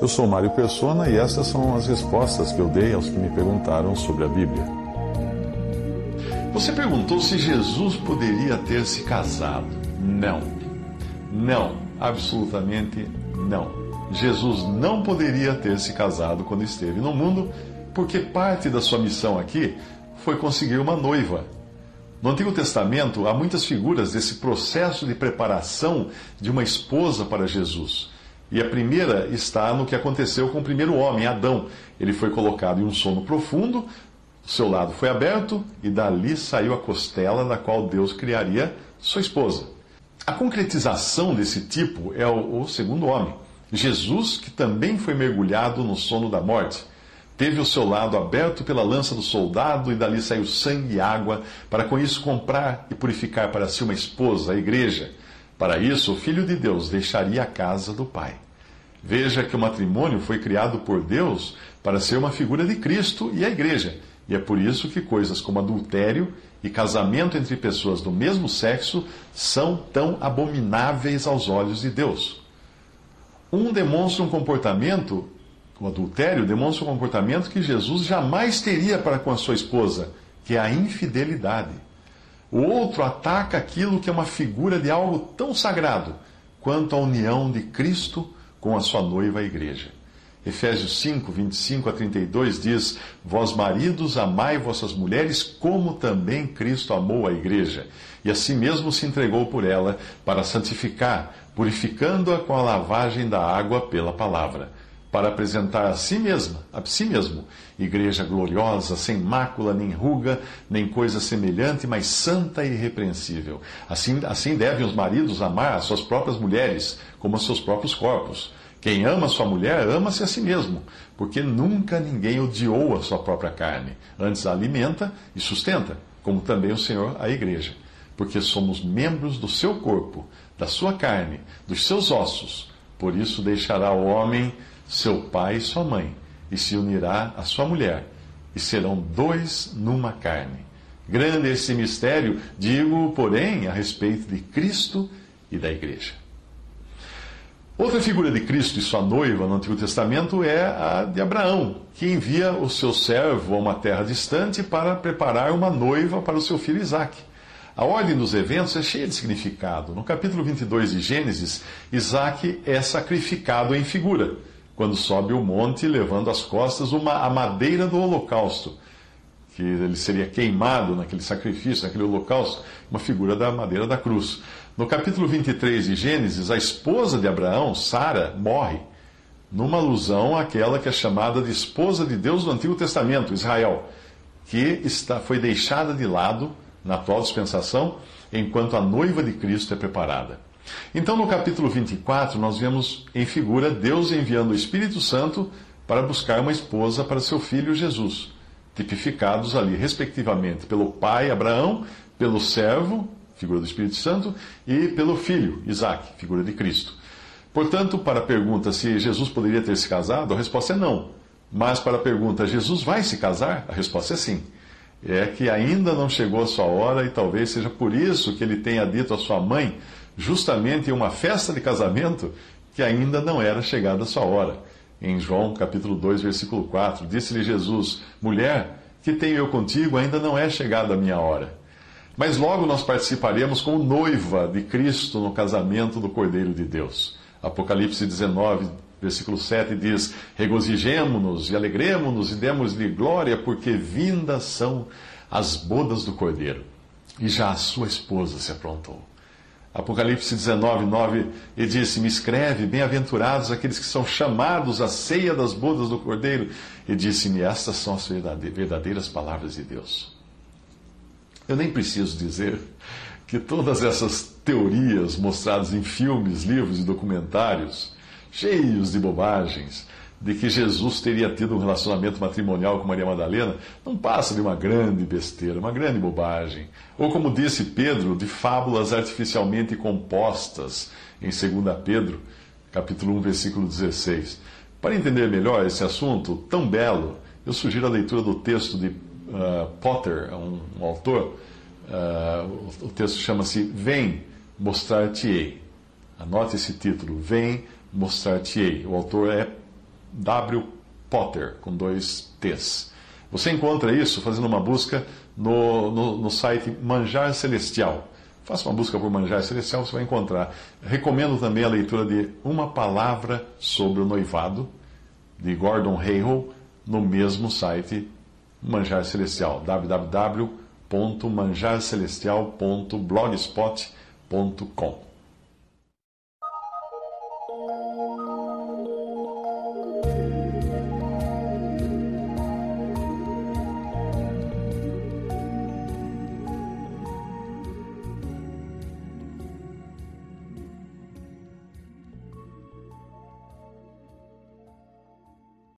Eu sou Mário Persona e essas são as respostas que eu dei aos que me perguntaram sobre a Bíblia. Você perguntou se Jesus poderia ter se casado. Não. Não. Absolutamente não. Jesus não poderia ter se casado quando esteve no mundo, porque parte da sua missão aqui foi conseguir uma noiva. No Antigo Testamento há muitas figuras desse processo de preparação de uma esposa para Jesus. E a primeira está no que aconteceu com o primeiro homem, Adão. Ele foi colocado em um sono profundo, o seu lado foi aberto e dali saiu a costela da qual Deus criaria sua esposa. A concretização desse tipo é o, o segundo homem, Jesus, que também foi mergulhado no sono da morte. Teve o seu lado aberto pela lança do soldado, e dali saiu sangue e água, para com isso comprar e purificar para si uma esposa, a igreja. Para isso, o Filho de Deus deixaria a casa do Pai. Veja que o matrimônio foi criado por Deus para ser uma figura de Cristo e a igreja. E é por isso que coisas como adultério e casamento entre pessoas do mesmo sexo são tão abomináveis aos olhos de Deus. Um demonstra um comportamento, o adultério demonstra um comportamento que Jesus jamais teria para com a sua esposa, que é a infidelidade. O outro ataca aquilo que é uma figura de algo tão sagrado quanto a união de Cristo com a sua noiva, a igreja. Efésios 5, 25 a 32 diz: Vós maridos, amai vossas mulheres, como também Cristo amou a igreja, e assim mesmo se entregou por ela, para santificar, purificando-a com a lavagem da água pela palavra para apresentar a si mesma, a si mesmo, igreja gloriosa, sem mácula, nem ruga, nem coisa semelhante, mas santa e irrepreensível. Assim, assim devem os maridos amar as suas próprias mulheres, como os seus próprios corpos. Quem ama sua mulher, ama-se a si mesmo, porque nunca ninguém odiou a sua própria carne, antes a alimenta e sustenta, como também o Senhor a igreja, porque somos membros do seu corpo, da sua carne, dos seus ossos. Por isso deixará o homem seu pai e sua mãe, e se unirá à sua mulher, e serão dois numa carne. Grande é esse mistério, digo, porém, a respeito de Cristo e da igreja. Outra figura de Cristo e sua noiva no Antigo Testamento é a de Abraão, que envia o seu servo a uma terra distante para preparar uma noiva para o seu filho Isaque. A ordem dos eventos é cheia de significado. No capítulo 22 de Gênesis, Isaque é sacrificado em figura quando sobe o monte levando às costas uma, a madeira do holocausto, que ele seria queimado naquele sacrifício, naquele holocausto, uma figura da madeira da cruz. No capítulo 23 de Gênesis, a esposa de Abraão, Sara, morre, numa alusão àquela que é chamada de esposa de Deus do Antigo Testamento, Israel, que está, foi deixada de lado na atual dispensação, enquanto a noiva de Cristo é preparada. Então, no capítulo 24, nós vemos em figura Deus enviando o Espírito Santo para buscar uma esposa para seu filho Jesus, tipificados ali, respectivamente, pelo pai Abraão, pelo servo, figura do Espírito Santo, e pelo filho Isaac, figura de Cristo. Portanto, para a pergunta se Jesus poderia ter se casado, a resposta é não. Mas para a pergunta, Jesus vai se casar? A resposta é sim. É que ainda não chegou a sua hora e talvez seja por isso que ele tenha dito à sua mãe justamente em uma festa de casamento que ainda não era chegada a sua hora. Em João capítulo 2, versículo 4, disse-lhe Jesus: Mulher, que tenho eu contigo, ainda não é chegada a minha hora. Mas logo nós participaremos como noiva de Cristo no casamento do Cordeiro de Deus. Apocalipse 19, versículo 7 diz: Regozijemo-nos e alegremos-nos e demos-lhe glória, porque vindas são as bodas do Cordeiro, e já a sua esposa se aprontou. Apocalipse 19, 9, e disse: Me escreve, bem-aventurados aqueles que são chamados à ceia das bodas do Cordeiro. E disse-me: Estas são as verdadeiras palavras de Deus. Eu nem preciso dizer que todas essas teorias mostradas em filmes, livros e documentários, cheios de bobagens, de que Jesus teria tido um relacionamento matrimonial com Maria Madalena não passa de uma grande besteira, uma grande bobagem. Ou, como disse Pedro, de fábulas artificialmente compostas em 2 Pedro, capítulo 1, versículo 16. Para entender melhor esse assunto tão belo, eu sugiro a leitura do texto de uh, Potter, um, um autor. Uh, o texto chama-se Vem mostrar-te-ei. Anote esse título, Vem mostrar-te-ei. O autor é W. Potter, com dois T's. Você encontra isso fazendo uma busca no, no, no site Manjar Celestial. Faça uma busca por Manjar Celestial, você vai encontrar. Recomendo também a leitura de Uma Palavra sobre o Noivado, de Gordon Hayhoe, no mesmo site Manjar Celestial, www.manjarcelestial.blogspot.com.